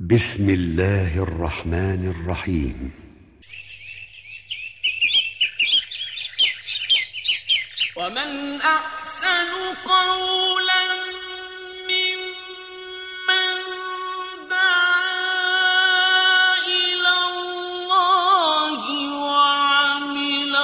بسم الله الرحمن الرحيم. ومن أحسن قولا ممن دعا إلى الله وعمل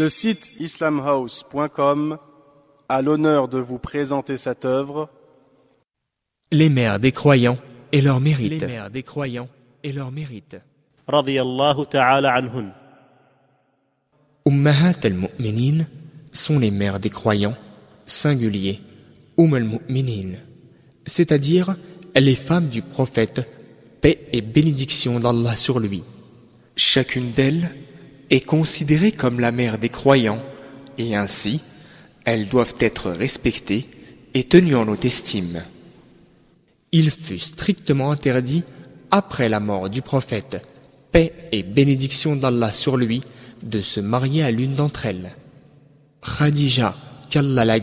Le site islamhouse.com a l'honneur de vous présenter cette œuvre. Les mères des croyants et leur mérite. Les mères des croyants et leur mérite. Radiallahu ta'ala anhun. Ummahat al-mu'minin sont les mères des croyants, singulier, Umm al-mu'minin, c'est-à-dire les femmes du prophète, paix et bénédiction d'Allah sur lui. Chacune d'elles est considérée comme la mère des croyants, et ainsi, elles doivent être respectées et tenues en haute estime. Il fut strictement interdit, après la mort du prophète, paix et bénédiction d'Allah sur lui, de se marier à l'une d'entre elles. Khadija, qu'Allah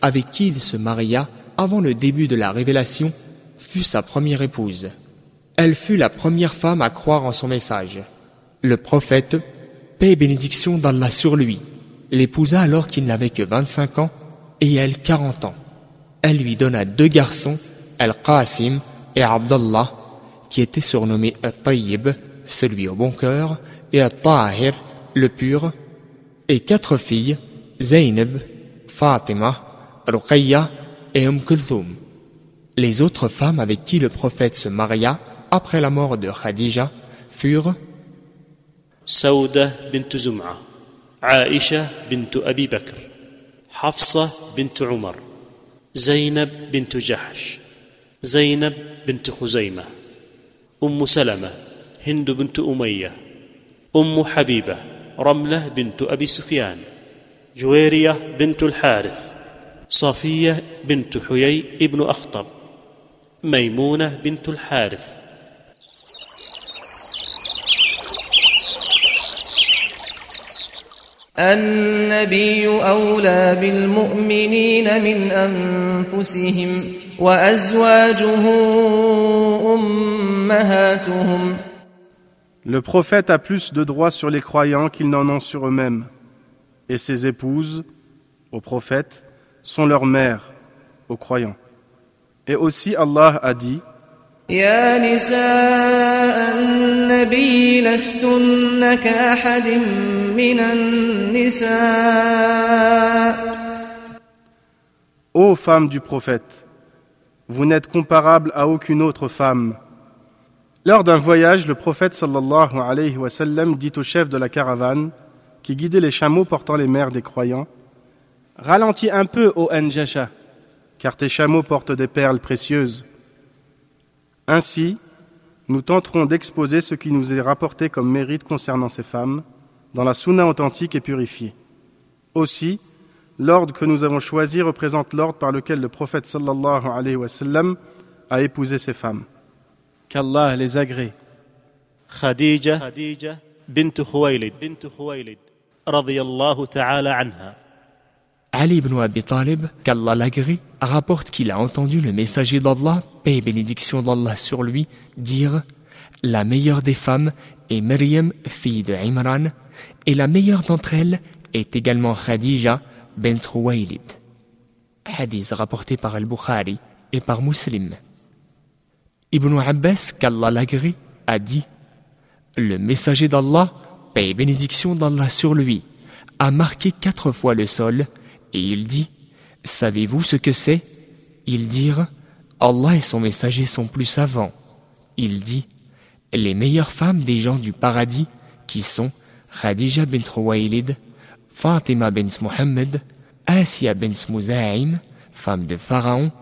avec qui il se maria avant le début de la révélation, fut sa première épouse. Elle fut la première femme à croire en son message. Le prophète, paix et bénédiction d'Allah sur lui, l'épousa alors qu'il n'avait que 25 ans et elle 40 ans. Elle lui donna deux garçons, Al-Qasim et Abdallah, qui étaient surnommés Al-Tayyib, celui au bon cœur, et Al-Tahir, le pur, et quatre filles, Zaynab, Fatima, Ruqayya et Umm Kulthum. Les autres femmes avec qui le prophète se maria après la mort de Khadija furent سودة بنت زمعة عائشة بنت أبي بكر حفصة بنت عمر زينب بنت جحش زينب بنت خزيمة أم سلمة هند بنت أمية أم حبيبة رملة بنت أبي سفيان جويرية بنت الحارث صفيه بنت حيي ابن أخطب ميمونة بنت الحارث. النبي أولى بالمؤمنين من أنفسهم وأزواجه أمهاتهم Le prophète a plus de droits sur les croyants qu'ils n'en ont sur eux-mêmes. Et ses épouses, au prophète, sont leurs mères, aux croyants. Et aussi Allah a dit يا نساء النبي لستن كأحد من النساء Ô femmes du prophète, vous n'êtes comparables à aucune autre femme. Lors d'un voyage, le prophète sallallahu alayhi wa sallam dit au chef de la caravane, qui guidait les chameaux portant les mères des croyants, Ralentis un peu, ô Njasha, car tes chameaux portent des perles précieuses. Ainsi, nous tenterons d'exposer ce qui nous est rapporté comme mérite concernant ces femmes dans la sunna authentique et purifiée. Aussi, l'ordre que nous avons choisi représente l'ordre par lequel le prophète sallallahu alayhi wa a épousé ces femmes. Qu'Allah les agrée. Khadija bint Khuwaylid radiyallahu ta'ala anha. Ali ibn Abi Talib, qu'Allah l'agrée, rapporte qu'il a entendu le messager d'Allah paix et bénédiction d'Allah sur lui, dire La meilleure des femmes est Maryam, fille de Imran, et la meilleure d'entre elles est également Khadija bint Ruwaylid. Hadith rapporté par Al-Bukhari et par Muslim. Ibn Abbas, qu'Allah l'agrée, a dit Le messager d'Allah, paix et bénédiction d'Allah sur lui, a marqué quatre fois le sol, et il dit Savez-vous ce que c'est? Ils dirent Allah et son messager sont plus savants. Il dit Les meilleures femmes des gens du paradis, qui sont Khadija bint Ruwaylid, Fatima bint Muhammad, Asiya bint Muza'im, femme de Pharaon,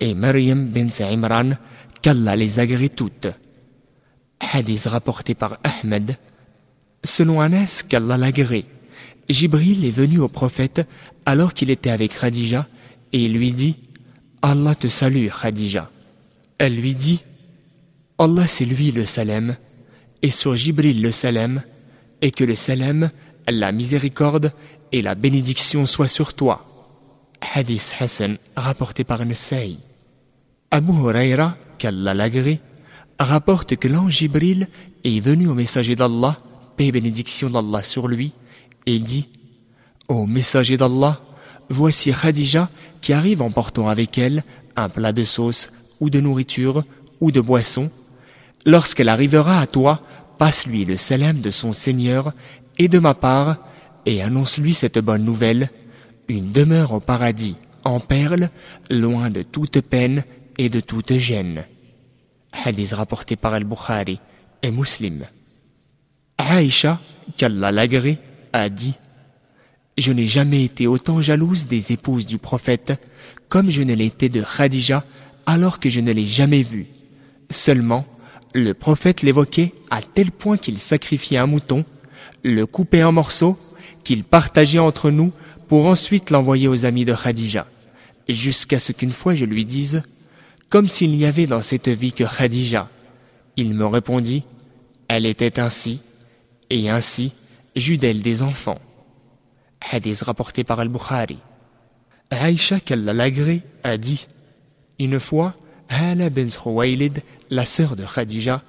et Maryam bint Imran, qu'Allah les agrée toutes. Hadith rapporté par Ahmed. Selon Anas, qu'Allah l'agrée, Jibril est venu au prophète alors qu'il était avec Khadija et il lui dit Allah te salue, Khadija. Elle lui dit Allah c'est lui le Salem et sur Jibril le salam, et que le salam, la miséricorde et la bénédiction soient sur toi. Hadith Hassan rapporté par. Abu Huraira, qu'Allah l'agrée, rapporte que l'ange Jibril est venu au messager d'Allah, paix et bénédiction d'Allah sur lui, et dit Ô messager d'Allah, voici Khadija qui arrive en portant avec elle un plat de sauce ou de nourriture ou de boisson. Lorsqu'elle arrivera à toi, passe-lui le salam de son Seigneur et de ma part, et annonce-lui cette bonne nouvelle, une demeure au paradis en perles, loin de toute peine et de toute gêne. Hadith rapporté par Al-Bukhari et Muslim. Aïcha, qu'Allah a dit Je n'ai jamais été autant jalouse des épouses du prophète comme je ne l'étais de Khadija alors que je ne l'ai jamais vue. Seulement, le prophète l'évoquait à tel point qu'il sacrifiait un mouton, le coupait en morceaux, qu'il partageait entre nous pour ensuite l'envoyer aux amis de Khadija, jusqu'à ce qu'une fois je lui dise comme s'il n'y avait dans cette vie que Khadija. Il me répondit Elle était ainsi, et ainsi j'eus d'elle des enfants. Hadith rapporté par Al-Bukhari. Aïcha qu'Allah l'agrée a dit Une fois, Hala bin Khuwaylid, la sœur de Khadija,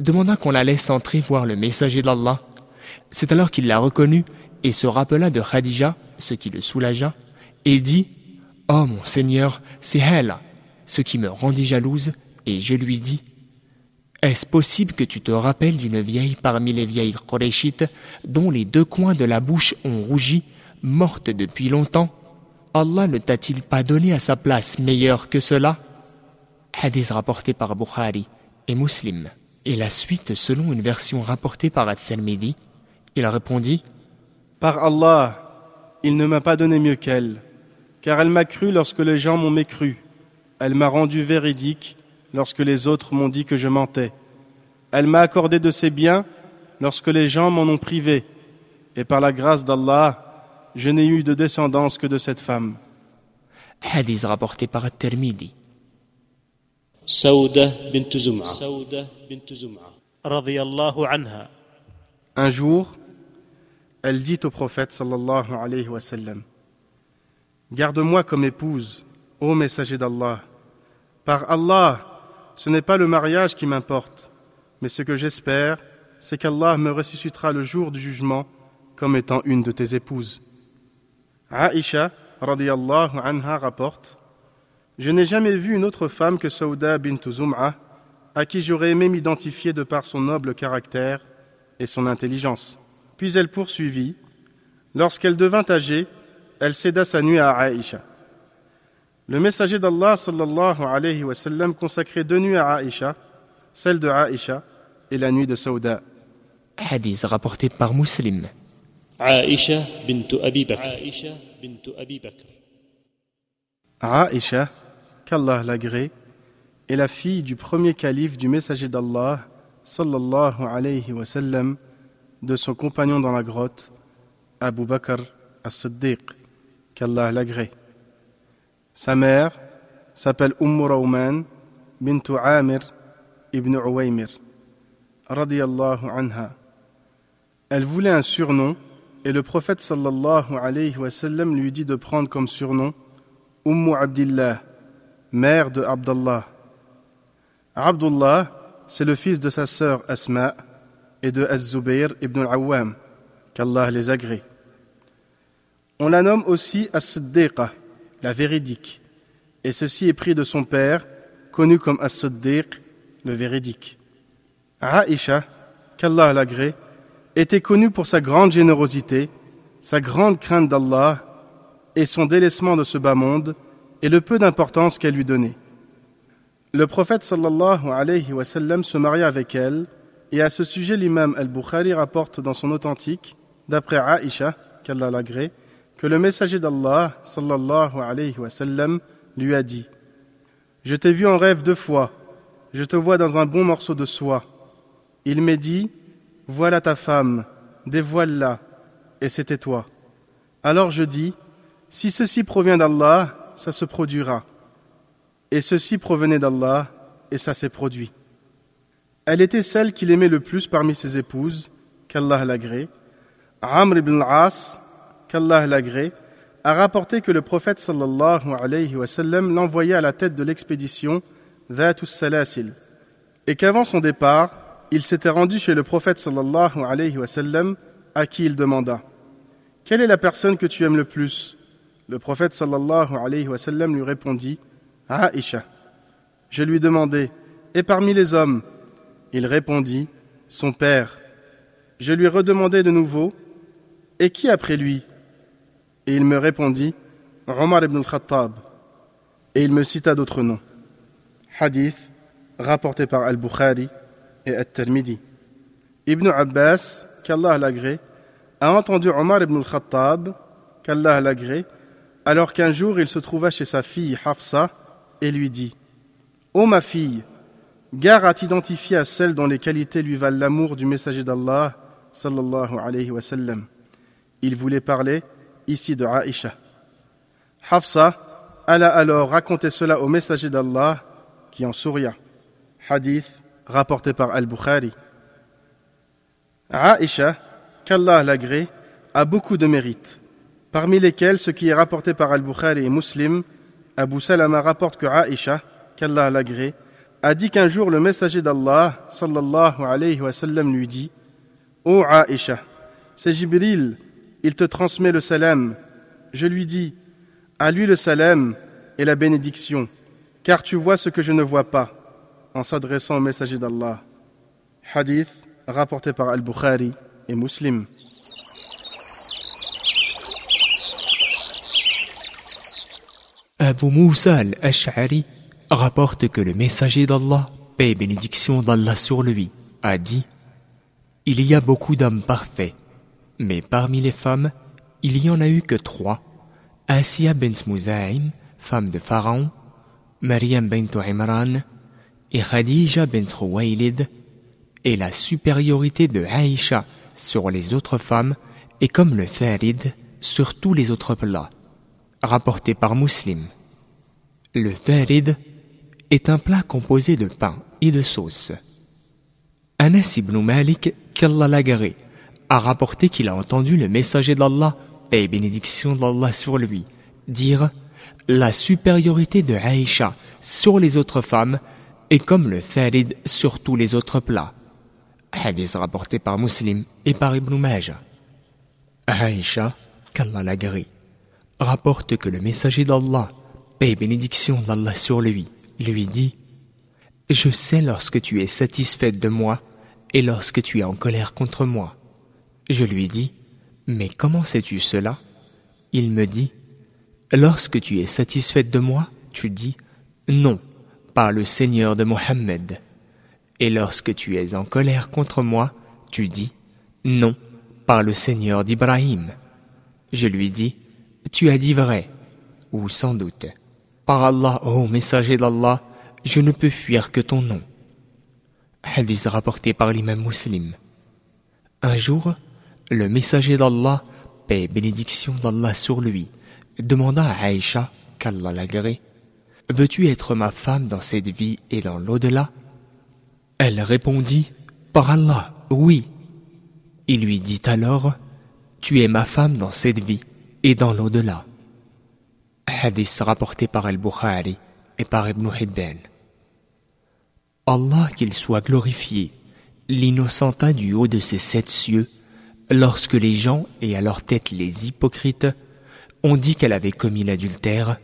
demanda qu'on la laisse entrer voir le messager d'Allah. C'est alors qu'il la reconnut et se rappela de Khadija, ce qui le soulagea, et dit Oh mon Seigneur, c'est Hala, ce qui me rendit jalouse, et je lui dis Est-ce possible que tu te rappelles d'une vieille parmi les vieilles Qurayshites dont les deux coins de la bouche ont rougi, morte depuis longtemps Allah ne t'a-t-il pas donné à sa place meilleur que cela? Hadith rapporté par Bukhari et Muslim. Et la suite selon une version rapportée par At-Tirmidhi, il répondit Par Allah, il ne m'a pas donné mieux qu'elle, car elle m'a cru lorsque les gens m'ont mécru. Elle m'a rendu véridique lorsque les autres m'ont dit que je mentais. Elle m'a accordé de ses biens lorsque les gens m'en ont privé. Et par la grâce d'Allah, je n'ai eu de descendance que de cette femme. Hadith rapporté par Tirmidhi. Saouda bint Zum'a. Un jour, elle dit au prophète Garde-moi comme épouse, ô messager d'Allah. Par Allah, ce n'est pas le mariage qui m'importe, mais ce que j'espère, c'est qu'Allah me ressuscitera le jour du jugement comme étant une de tes épouses. Aïcha, radiyallahu anha, rapporte Je n'ai jamais vu une autre femme que Saouda bint Zum'a, à qui j'aurais aimé m'identifier de par son noble caractère et son intelligence. Puis elle poursuivit Lorsqu'elle devint âgée, elle céda sa nuit à Aïcha. Le messager d'Allah sallallahu alayhi wa sallam consacrait deux nuits à Aïcha, celle de Aïcha et la nuit de Saouda. Hadith rapporté par Muslim. عائشة بنت أبي بكر عائشة بنت أبي بكر Aïcha, qu'Allah l'agrée, est la fille du premier calife du messager d'Allah sallallahu alayhi wa sallam de son compagnon dans la grotte, Abu Bakr as-Siddiq, qu'Allah l'agrée. Sa mère s'appelle Umm Rawman bint Amir ibn Uwaymir, radiyallahu anha. Elle voulait un surnom et le prophète sallallahu alayhi wa sallam lui dit de prendre comme surnom Umm Abdillah, mère de Abdallah. Abdullah, c'est le fils de sa sœur Asma et de Az-Zubayr ibn al-Awwam, qu'Allah les agrée. On la nomme aussi As-Siddiqa, la véridique, et ceci est pris de son père, connu comme As-Siddiq, le véridique. Aïcha, qu'Allah l'agrée, était connue pour sa grande générosité, sa grande crainte d'Allah et son délaissement de ce bas monde et le peu d'importance qu'elle lui donnait. Le prophète sallallahu alayhi wa sallam se maria avec elle et à ce sujet l'imam al-Bukhari rapporte dans son authentique, d'après Aïcha, qu'Allah l'agrée, que le messager d'Allah sallallahu alayhi wa sallam lui a dit Je t'ai vu en rêve deux fois, je te vois dans un bon morceau de soie. Il m'est dit Voilà ta femme, dévoile-la, et c'était toi. Alors je dis Si ceci provient d'Allah, ça se produira. Et ceci provenait d'Allah, et ça s'est produit. Elle était celle qu'il aimait le plus parmi ses épouses, qu'Allah l'agrée. Amr ibn al-As, qu'Allah l'agrée, a rapporté que le prophète sallallahu alayhi wa sallam l'envoyait à la tête de l'expédition Dhatus Salasil et qu'avant son départ, il s'était rendu chez le prophète sallallahu alayhi wa sallam à qui il demanda Quelle est la personne que tu aimes le plus? Le prophète sallallahu alayhi wa sallam lui répondit Aïcha. Je lui demandai Et parmi les hommes? Il répondit Son père. Je lui redemandai de nouveau Et qui après lui? Et il me répondit Omar ibn al-Khattab. Et il me cita d'autres noms. Hadith rapporté par Al-Bukhari et At-Tirmidhi. Ibn Abbas, qu'Allah l'agrée, a entendu Omar ibn al-Khattab, qu'Allah l'agrée, alors qu'un jour il se trouva chez sa fille Hafsa et lui dit Ô ma fille, gare à t'identifier à celle dont les qualités lui valent l'amour du messager d'Allah, sallallahu alayhi wa sallam. Il voulait parler ici de Aïcha. Hafsa alla alors raconter cela au messager d'Allah qui en souria. Hadith rapporté par Al-Bukhari. Aïcha, qu'Allah l'agrée, a beaucoup de mérites, parmi lesquels ce qui est rapporté par Al-Bukhari et Muslim, Abu Salama rapporte que Aïcha, qu'Allah l'agrée, a dit qu'un jour le messager d'Allah, sallallahu alayhi wa sallam, lui dit Ô c'est Jibril, il te transmet le salam. Je lui dis À lui le salam et la bénédiction, car tu vois ce que je ne vois pas, en s'adressant au messager d'Allah. Hadith rapporté par Al-Bukhari et Muslim. Abu Moussa al-Ash'ari rapporte que le messager d'Allah, paix et bénédiction d'Allah sur lui, a dit Il y a beaucoup d'hommes parfaits, mais parmi les femmes, il y en a eu que trois Asiya bint Mouzaïm, femme de Pharaon, Maryam bint Imran et Khadija bint Khuwaylid, et la supériorité de Aïcha sur les autres femmes est comme le tharid sur tous les autres plats, rapporté par Muslim. Le tharid est un plat composé de pain et de sauce. Anas ibn Malik, qu'Allah a rapporté qu'il a entendu le messager d'Allah, paix et bénédiction d'Allah sur lui, dire La supériorité de Aïcha sur les autres femmes est comme le tharid sur tous les autres plats. Hadith rapporté par Muslim et par Ibn Majah. Aïcha, qu'Allah l'agré, rapporte que le messager d'Allah, paix et bénédiction d'Allah sur lui, lui dit Je sais lorsque tu es satisfaite de moi et lorsque tu es en colère contre moi. Je lui dis Mais comment sais-tu cela? Il me dit Lorsque tu es satisfaite de moi, tu dis Non, le Seigneur de Mohammed. Et lorsque tu es en colère contre moi, tu dis Non, par le Seigneur d'Ibrahim. Je lui dis Tu as dit vrai, ou sans doute. Par Allah, ô messager d'Allah, je ne peux fuir que ton nom. Hadith rapporté par l'imam muslim. Un jour, le messager d'Allah, paix et bénédiction d'Allah sur lui, demanda à Aïcha, qu'Allah l'agrée, Veux-tu être ma femme dans cette vie et dans l'au-delà? Elle répondit, Par Allah, oui. Il lui dit alors, Tu es ma femme dans cette vie et dans l'au-delà. Hadith rapporté par Al-Bukhari et par Ibn Hibban. Allah qu'il soit glorifié, l'innocenta du haut de ses sept cieux, lorsque les gens et à leur tête les hypocrites ont dit qu'elle avait commis l'adultère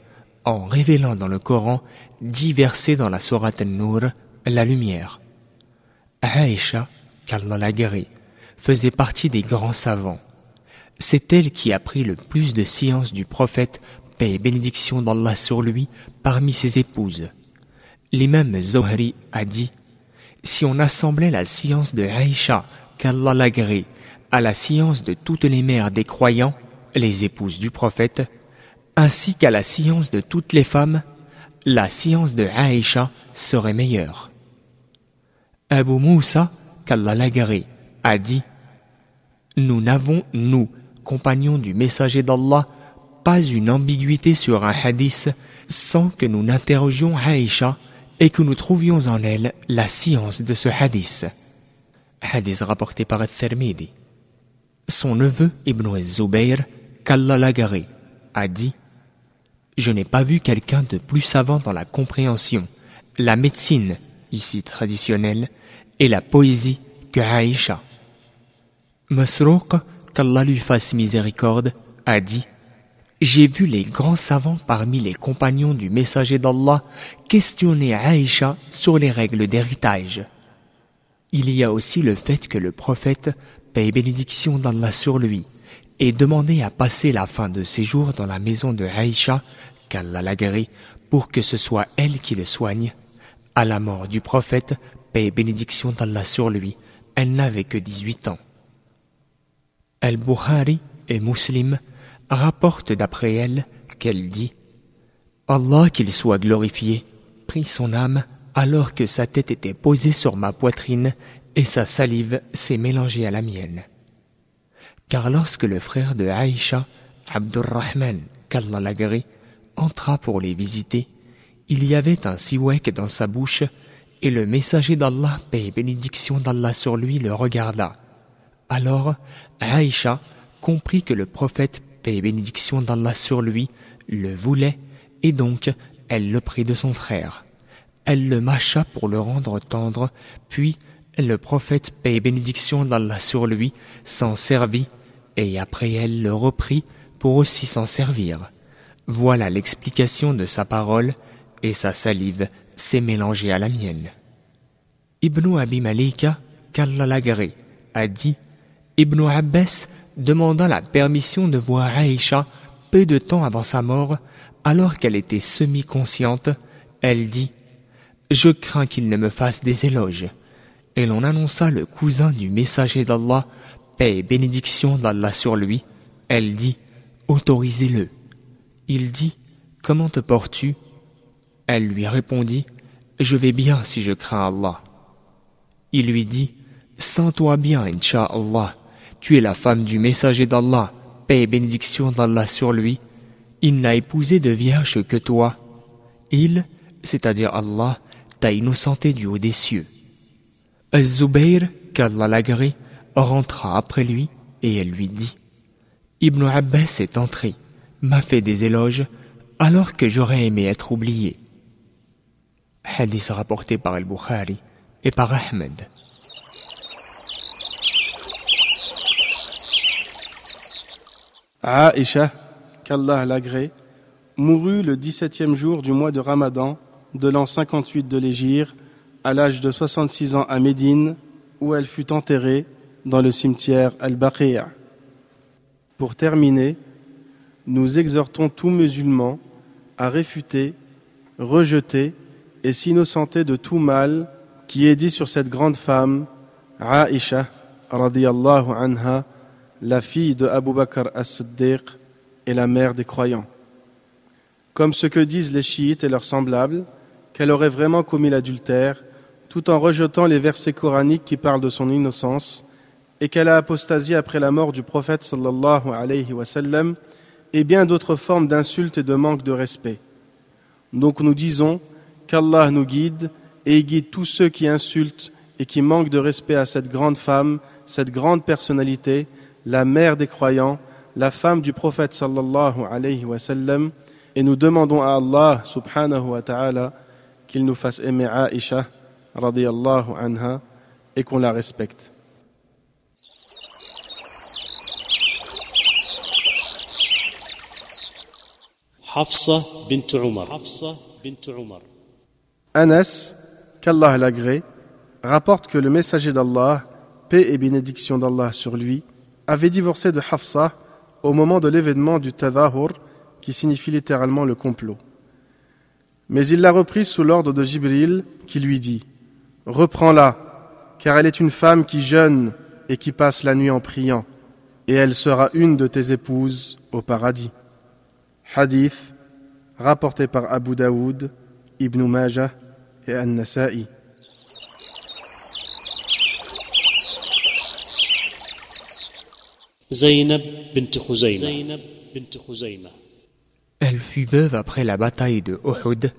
en révélant dans le Coran dix versets dans la Sourate An-Nur la lumière. Aïcha, qu'Allah la guéri, faisait partie des grands savants. C'est elle qui a pris le plus de science du prophète, paix et bénédiction d'Allah sur lui, parmi ses épouses. L'imam Zohri a dit Si on assemblait la science de Aïcha, qu'Allah l'agrée, à la science de toutes les mères des croyants, les épouses du prophète, ainsi qu'à la science de toutes les femmes, la science de Aïcha serait meilleure. Abu Moussa, qu'Allah a dit Nous n'avons, nous, compagnons du messager d'Allah, pas une ambiguïté sur un hadith sans que nous n'interrogions Aïcha et que nous trouvions en elle la science de ce hadith. Hadith rapporté par Al-Thermidi. Son neveu Ibn al-Zubayr, qu'Allah l'agari, a dit Je n'ai pas vu quelqu'un de plus savant dans la compréhension, la médecine, ici traditionnelle, et la poésie que Aïcha. Masrouk, qu'Allah lui fasse miséricorde, a dit J'ai vu les grands savants parmi les compagnons du messager d'Allah questionner Aïcha sur les règles d'héritage. Il y a aussi le fait que le prophète, paix et bénédiction d'Allah sur lui, ait demandé à passer la fin de ses jours dans la maison de Aïcha, qu'Allah la guérit, pour que ce soit elle qui le soigne. À la mort du prophète, paix et bénédiction d'Allah sur lui, elle n'avait que 18 ans. Al-Bukhari et Muslim rapportent d'après elle qu'elle dit Allah qu'il soit glorifié, prit son âme alors que sa tête était posée sur ma poitrine et sa salive s'est mélangée à la mienne. Car lorsque le frère de Aïcha, Abdurrahman, qu'Allah entra pour les visiter, il y avait un siwek dans sa bouche et le messager d'Allah, paix bénédiction d'Allah sur lui, le regarda. Alors, Aïcha comprit que le prophète, paix bénédiction d'Allah sur lui, le voulait, et donc elle le prit de son frère. Elle le mâcha pour le rendre tendre, puis le prophète, paix bénédiction d'Allah sur lui, s'en servit, et après elle le reprit pour aussi s'en servir. Voilà l'explication de sa parole, et sa salive s'est mélangée à la mienne. Ibn Abi Malika, a dit Ibn Abbas demanda la permission de voir Aïcha peu de temps avant sa mort, alors qu'elle était semi-consciente. Elle dit Je crains qu'il ne me fasse des éloges. Et l'on annonça le cousin du messager d'Allah, paix et bénédiction d'Allah sur lui. Elle dit Autorisez-le. Il dit Comment te portes-tu? Elle lui répondit Je vais bien si je crains Allah. Il lui dit Sens-toi bien, Inch'Allah. Tu es la femme du messager d'Allah, paix et bénédiction d'Allah sur lui. Il n'a épousé de vierge que toi. Il, c'est-à-dire Allah, t'a innocenté du haut des cieux. Az-Zubayr, qu'Allah rentra après lui et elle lui dit Ibn Abbas est entré, m'a fait des éloges, alors que j'aurais aimé être oublié. Hadith rapporté par Al-Bukhari et par Ahmed. Aïcha, qu'Allah l'agrée, mourut le 17e jour du mois de Ramadan de l'an 58 de l'Égypte, à l'âge de 66 ans à Médine, où elle fut enterrée dans le cimetière Al-Baqiyah. Pour terminer, nous exhortons tout musulman à réfuter, rejeter et s'innocenter de tout mal qui est dit sur cette grande femme, Aïcha, radiyallahu anha, la fille de Abu Bakr as-Siddiq et la mère des croyants. Comme ce que disent les chiites et leurs semblables, qu'elle aurait vraiment commis l'adultère, tout en rejetant les versets coraniques qui parlent de son innocence, et qu'elle a apostasié après la mort du prophète sallallahu alayhi wa sallam, et bien d'autres formes d'insultes et de manque de respect. Donc nous disons qu'Allah nous guide et guide tous ceux qui insultent et qui manquent de respect à cette grande femme, cette grande personnalité, la mère des croyants, la femme du prophète sallallahu alayhi wa sallam, et nous demandons à Allah subhanahu wa ta'ala qu'il nous fasse aimer Aïcha radiyallahu anha et qu'on la respecte. Hafsa bint Umar. Hafsa bint. Anas, qu'Allah l'agrée, rapporte que le messager d'Allah, paix et bénédiction d'Allah sur lui, avait divorcé de Hafsa au moment de l'événement du Tadahur, qui signifie littéralement le complot. Mais il l'a reprise sous l'ordre de Jibril, qui lui dit Reprends-la, car elle est une femme qui jeûne et qui passe la nuit en priant, et elle sera une de tes épouses au paradis. Hadith rapporté par Abu Daoud, Ibn Majah et An-Nasa'i. Zaynab bint Khuzayma. Zaynab bint Khuzayma. Elle fut veuve après la bataille de Uhud,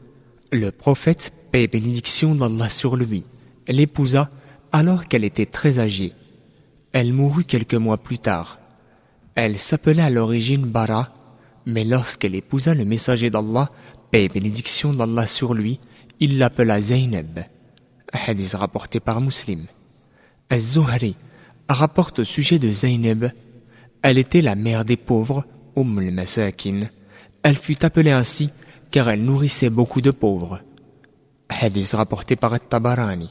Le prophète, paix et bénédiction d'Allah sur lui, l'épousa alors qu'elle était très âgée. Elle mourut quelques mois plus tard. Elle s'appelait à l'origine Bara, mais lorsqu'elle épousa le messager d'Allah, paix et bénédiction d'Allah sur lui, il l'appela Zaynab. Hadith rapporté par Muslim. Az-Zuhri rapporte au sujet de Zaynab Elle était la mère des pauvres, Umm al-Masakin. Elle fut appelée ainsi car elle nourrissait beaucoup de pauvres. Hadith rapporté par At-Tabarani.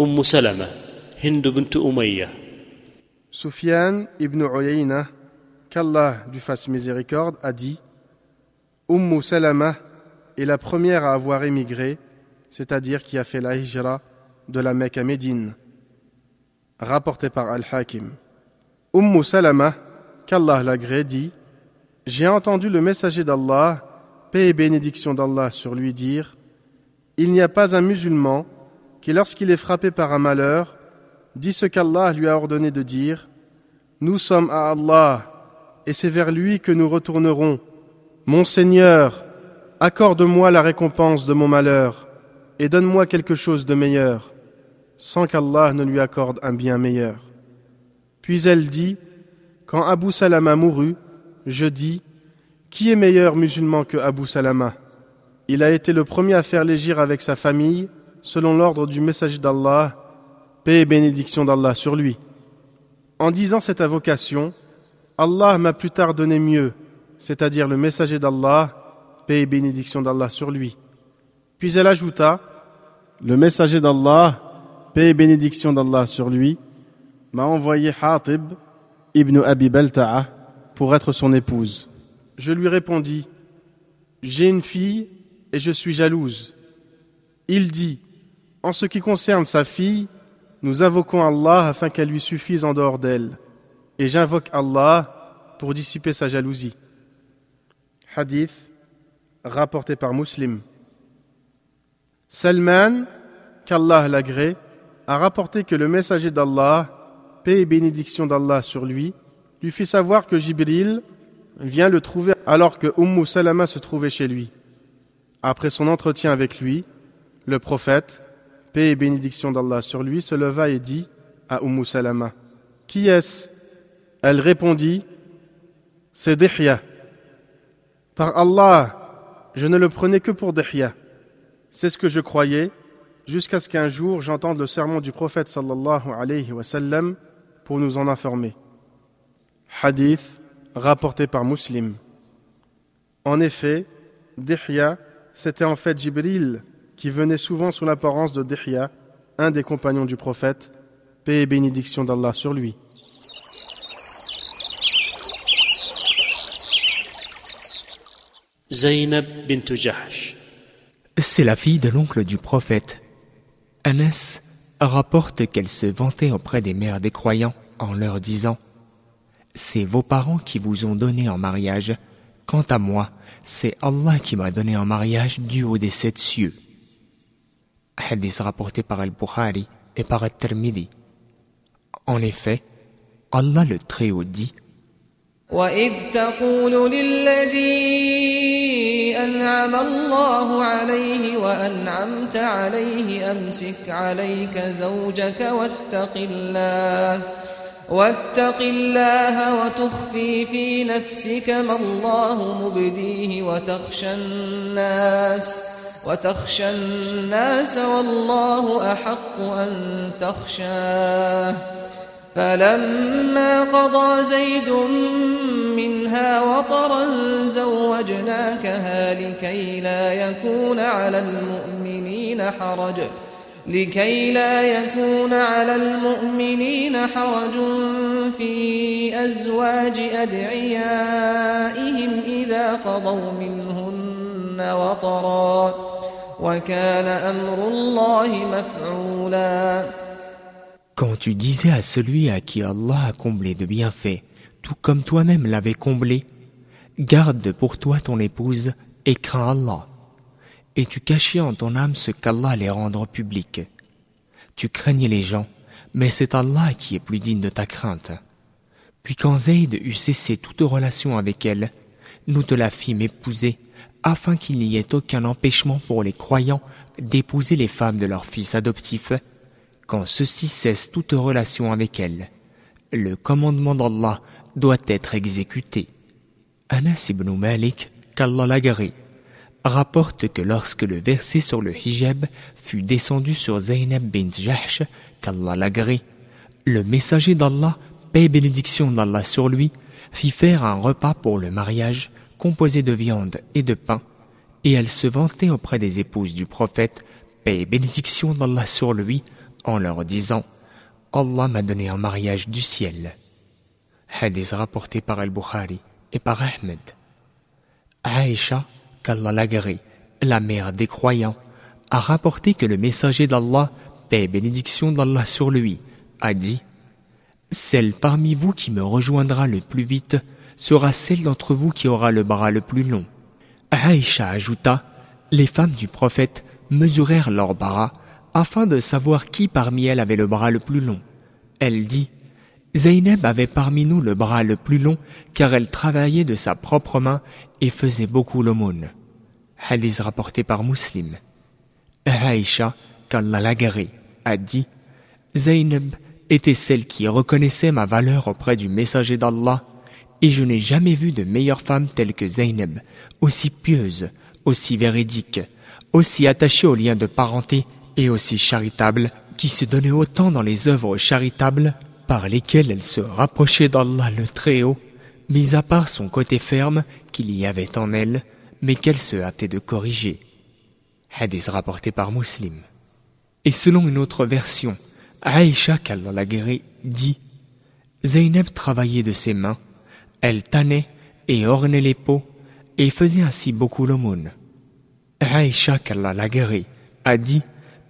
أم سلمة هند بنت أمية Soufiane ibn Uyayna, qu'Allah lui fasse miséricorde, a dit Umm Salama est la première à avoir émigré, c'est-à-dire qui a fait la hijra de la Mecque à Médine. Rapporté par Al-Hakim. Umm Salama, qu'Allah l'agrée, dit J'ai entendu le messager d'Allah, paix et bénédiction d'Allah sur lui, dire Il n'y a pas un musulman qui, lorsqu'il est frappé par un malheur, dit ce qu'Allah lui a ordonné de dire Nous sommes à Allah, et c'est vers lui que nous retournerons. Mon Seigneur, accorde-moi la récompense de mon malheur, et donne-moi quelque chose de meilleur, sans qu'Allah ne lui accorde un bien meilleur. Puis elle dit Quand Abu Salama mourut, je dis Qui est meilleur musulman que Abu Salama? Il a été le premier à faire légir avec sa famille, selon l'ordre du messager d'Allah, paix et bénédiction d'Allah sur lui. En disant cette invocation, Allah m'a plus tard donné mieux, c'est-à-dire le messager d'Allah, paix et bénédiction d'Allah sur lui. Puis elle ajouta, le messager d'Allah, paix et bénédiction d'Allah sur lui, m'a envoyé Hatib ibn Abi Balta'a pour être son épouse. Je lui répondis, j'ai une fille et je suis jalouse. Il dit, en ce qui concerne sa fille, nous invoquons Allah afin qu'elle lui suffise en dehors d'elle. Et j'invoque Allah pour dissiper sa jalousie. Hadith rapporté par Muslim. Salman, qu'Allah l'agrée, a rapporté que le messager d'Allah, paix et bénédiction d'Allah sur lui, lui fit savoir que Jibril vient le trouver alors que Umm Salama se trouvait chez lui. Après son entretien avec lui, le prophète, paix et bénédiction d'Allah sur lui, se leva et dit à Umm Salama Qui est-ce? Elle répondit C'est Dihya. Par Allah, je ne le prenais que pour Dihya. C'est ce que je croyais, jusqu'à ce qu'un jour j'entende le sermon du prophète sallallahu alayhi wa pour nous en informer. Hadith rapporté par Muslim. En effet, Dihya, c'était en fait Jibril qui venait souvent sous l'apparence de Dihya, un des compagnons du prophète, paix et bénédiction d'Allah sur lui. Zainab bint Jahsh. C'est la fille de l'oncle du prophète. Anas rapporte qu'elle se vantait auprès des mères des croyants en leur disant C'est vos parents qui vous ont donné en mariage. Quant à moi, c'est Allah qui m'a donné en mariage du haut des sept cieux. Hadith rapporté par Al-Bukhari et par Al-Tirmidhi. En effet, Allah le Très-Haut dit وإذ تقول للذي أنعم الله عليه وأنعمت عليه أمسك عليك زوجك واتق الله واتق الله وتخفي في نفسك ما الله مبديه وتخشى الناس وتخشى الناس والله أحق أن تخشاه. فلما قضى زيد منها وطرا زوجناكها لكي لا يكون على المؤمنين حرج. لكي لا يكون على المؤمنين حرج في أزواج أدعيائهم إذا قضوا منهن وطرا. Quand tu disais à celui à qui Allah a comblé de bienfaits, tout comme toi-même l'avais comblé, garde pour toi ton épouse et crains Allah. Et tu cachais en ton âme ce qu'Allah allait rendre public. Tu craignais les gens, mais c'est Allah qui est plus digne de ta crainte. Puis quand Zayd eut cessé toute relation avec elle, nous te la fîmes épouser afin qu'il n'y ait aucun empêchement pour les croyants d'épouser les femmes de leurs fils adoptifs, quand ceux-ci cessent toute relation avec elles. Le commandement d'Allah doit être exécuté. Anas ibn Malik, l'agrée, rapporte que lorsque le verset sur le hijab fut descendu sur Zaynab bint Jahsh, l'agrée, le messager d'Allah, paix et bénédiction d'Allah sur lui, fit faire un repas pour le mariage composé de viande et de pain, et elle se vantait auprès des épouses du prophète, paix et bénédiction d'Allah sur lui, en leur disant Allah m'a donné un mariage du ciel. Hadith rapporté par Al-Bukhari et par Ahmed. Aïcha, qu'Allah la mère des croyants, a rapporté que le messager d'Allah, paix et bénédiction d'Allah sur lui, a dit Celle parmi vous qui me rejoindra le plus vite sera celle d'entre vous qui aura le bras le plus long. Aïcha ajouta Les femmes du prophète mesurèrent leurs bras afin de savoir qui parmi elles avait le bras le plus long. Elle dit Zaynab avait parmi nous le bras le plus long car elle travaillait de sa propre main et faisait beaucoup l'aumône. Hadith rapporté par Muslim. Aïcha, qu'Allah a dit Zaynab était celle qui reconnaissait ma valeur auprès du messager d'Allah et je n'ai jamais vu de meilleure femme telle que Zaynab, aussi pieuse, aussi véridique, aussi attachée aux liens de parenté et aussi charitable, qui se donnait autant dans les œuvres charitables par lesquelles elle se rapprochait d'Allah le Très-Haut, mis à part son côté ferme qu'il y avait en elle, mais qu'elle se hâtait de corriger. Hadith rapporté par Muslim. Et selon une autre version, Aïcha qu'Allah la dit Zaynab travaillait de ses mains, elle tannait et ornait les peaux et faisait ainsi beaucoup l'aumône. Aïcha qu'Allah la a dit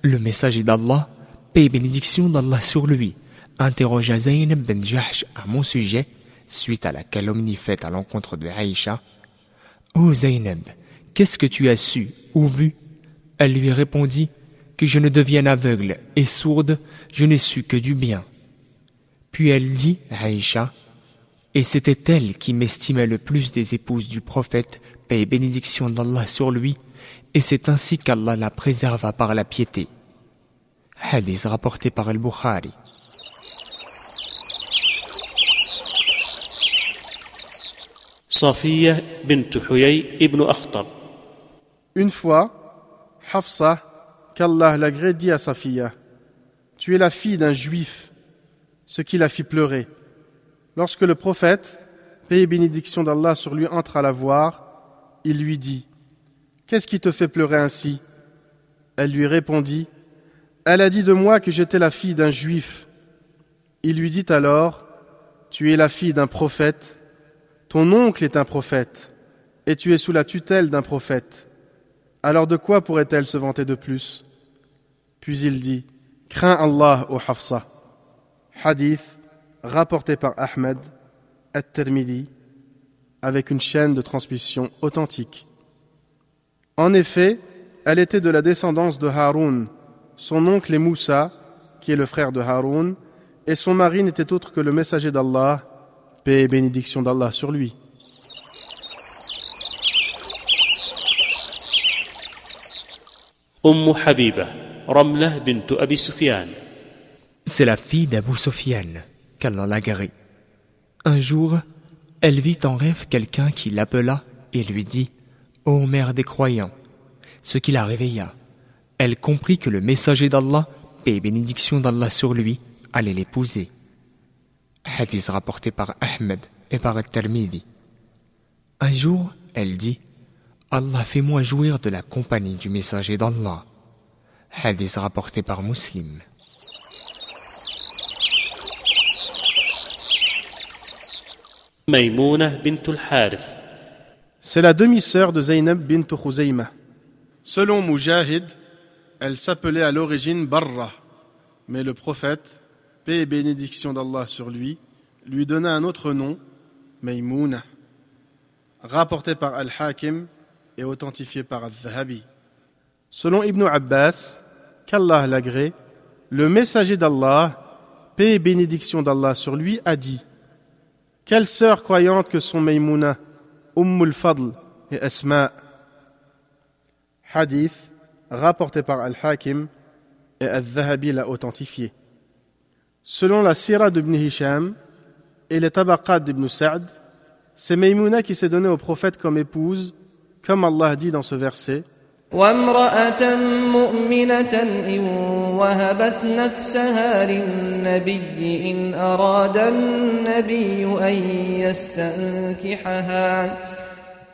Le messager d'Allah, paix et bénédiction d'Allah sur lui, interrogea Zaynab ben Jahsh à mon sujet, suite à la calomnie faite à l'encontre de Aïcha. Ô oh Zaynab, qu'est-ce que tu as su ou vu? Elle lui répondit Que je ne devienne aveugle et sourde, je n'ai su que du bien. Puis elle dit Aïcha Et c'était elle qui m'estimait le plus des épouses du prophète, paix et bénédiction d'Allah sur lui, et c'est ainsi qu'Allah la préserva par la piété. Hadith rapporté par Al-Bukhari. Une fois, Hafsa, qu'Allah l'agrée, dit à sa fille Tu es la fille d'un juif, ce qui la fit pleurer. Lorsque le prophète, paix et bénédiction d'Allah sur lui, entre à la voir, il lui dit Qu'est-ce qui te fait pleurer ainsi? Elle lui répondit Elle a dit de moi que j'étais la fille d'un juif. Il lui dit alors Tu es la fille d'un prophète ton oncle est un prophète, et tu es sous la tutelle d'un prophète. Alors de quoi pourrait-elle se vanter de plus? Puis il dit Crains Allah, au Hafsa. Hadith rapporté par Ahmed, At-Tirmidhi, avec une chaîne de transmission authentique. En effet, elle était de la descendance de Haroun. Son oncle est Moussa, qui est le frère de Haroun, et son mari n'était autre que le messager d'Allah, Paix et bénédiction d'Allah sur lui. C'est la fille d'Abu Sufyan, qu'Allah l'a Un jour, elle vit en rêve quelqu'un qui l'appela et lui dit Ô mère des croyants, ce qui la réveilla. Elle comprit que le messager d'Allah, paix et bénédiction d'Allah sur lui, allait l'épouser. Hadith rapporté par Ahmed et par Al-Tirmidhi. Un jour, elle dit Allah fait-moi jouir de la compagnie du messager d'Allah. Hadith rapporté par Muslim. C'est la demi-sœur de Zaynab bint Khuzayma. Selon Mujahid, elle s'appelait à l'origine Barra, mais le prophète paix et bénédiction d'Allah sur lui, lui donna un autre nom, Maymouna, rapporté par Al-Hakim et authentifié par Al-Zahabi. Selon Ibn Abbas, qu'Allah l'agrée, le messager d'Allah, paix et bénédiction d'Allah sur lui, a dit Quelles sœurs croyantes que sont Maïmouna, Umm al-Fadl et Asma? Hadith rapporté par Al-Hakim et Al-Zahabi l'a authentifié. Selon la Sira d'Ibn Hisham et les Tabaqat d'Ibn Sa'd, c'est Maïmouna qui s'est donnée au prophète comme épouse, comme Allah dit dans ce verset وامرأة مؤمنة إن وهبت نفسها للنبي إن أراد النبي أن يستنكحها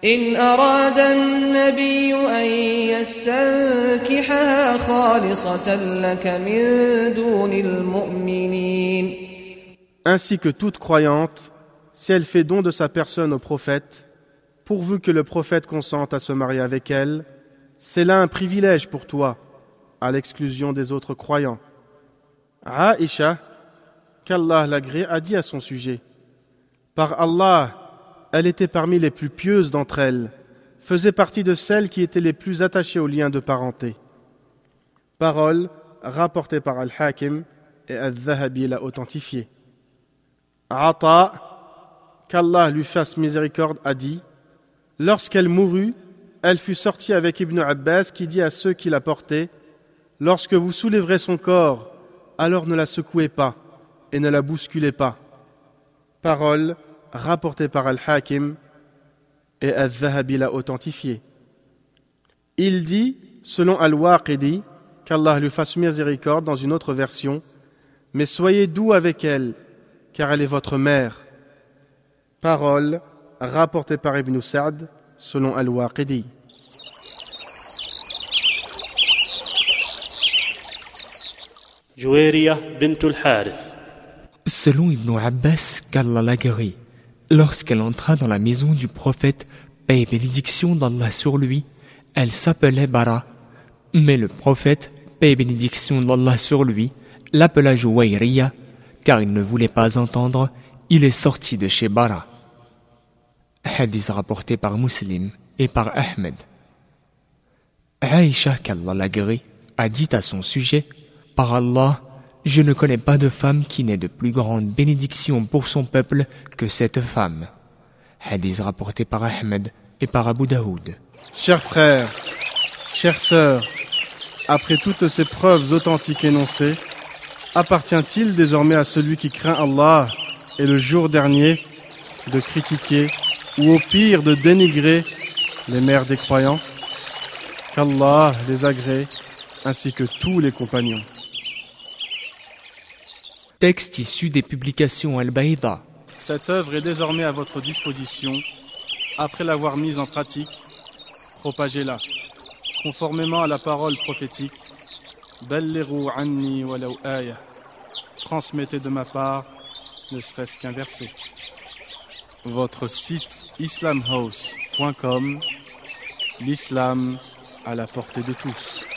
إن أراد النبي أن يستنكحها خالصة لك من دون المؤمنين ainsi que toute croyante, si elle fait don de sa personne au prophète, pourvu que le prophète consente à se marier avec elle, c'est là un privilège pour toi, à l'exclusion des autres croyants. Aïcha, qu'Allah l'agrée, a dit à son sujet Par Allah, elle était parmi les plus pieuses d'entre elles, faisait partie de celles qui étaient les plus attachées aux liens de parenté. Parole rapportée par Al-Hakim et Al-Zahabi l'a authentifiée. Ata, qu'Allah lui fasse miséricorde, a dit Lorsqu'elle mourut, elle fut sortie avec Ibn Abbas qui dit à ceux qui la portaient Lorsque vous soulèverez son corps, alors ne la secouez pas et ne la bousculez pas. Parole rapportée par Al-Hakim et Al-Zahabi l'a authentifié. Il dit, selon Al-Waqidi, qu'Allah lui fasse miséricorde dans une autre version, mais soyez doux avec elle, car elle est votre mère. Parole rapportée par Ibn Sa'd, selon Al-Waqidi. Selon Ibn Abbas, qu'Allah lorsqu'elle entra dans la maison du prophète, paix et bénédiction d'Allah sur lui, elle s'appelait Bara. Mais le prophète, paix et bénédiction d'Allah sur lui, l'appela Jouairiya, car il ne voulait pas entendre, il est sorti de chez Bara. Hadith rapporté par Muslim et par Ahmed. Aïcha, qu'Allah a dit à son sujet, Par Allah, je ne connais pas de femme qui n'ait de plus grande bénédiction pour son peuple que cette femme. Hadith rapporté par Ahmed et par Abu Daoud. Chers frères, chères sœurs, après toutes ces preuves authentiques énoncées, appartient-il désormais à celui qui craint Allah et le jour dernier de critiquer ou au pire de dénigrer les mères des croyants Qu'Allah les agrée ainsi que tous les compagnons. Texte issu des publications Al-Baïda. Cette œuvre est désormais à votre disposition. Après l'avoir mise en pratique, propagez-la, conformément à la parole prophétique. Transmettez de ma part, ne serait-ce qu'un verset. Votre site islamhouse.com, l'islam à la portée de tous.